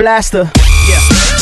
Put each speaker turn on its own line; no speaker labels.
blaster. Yeah.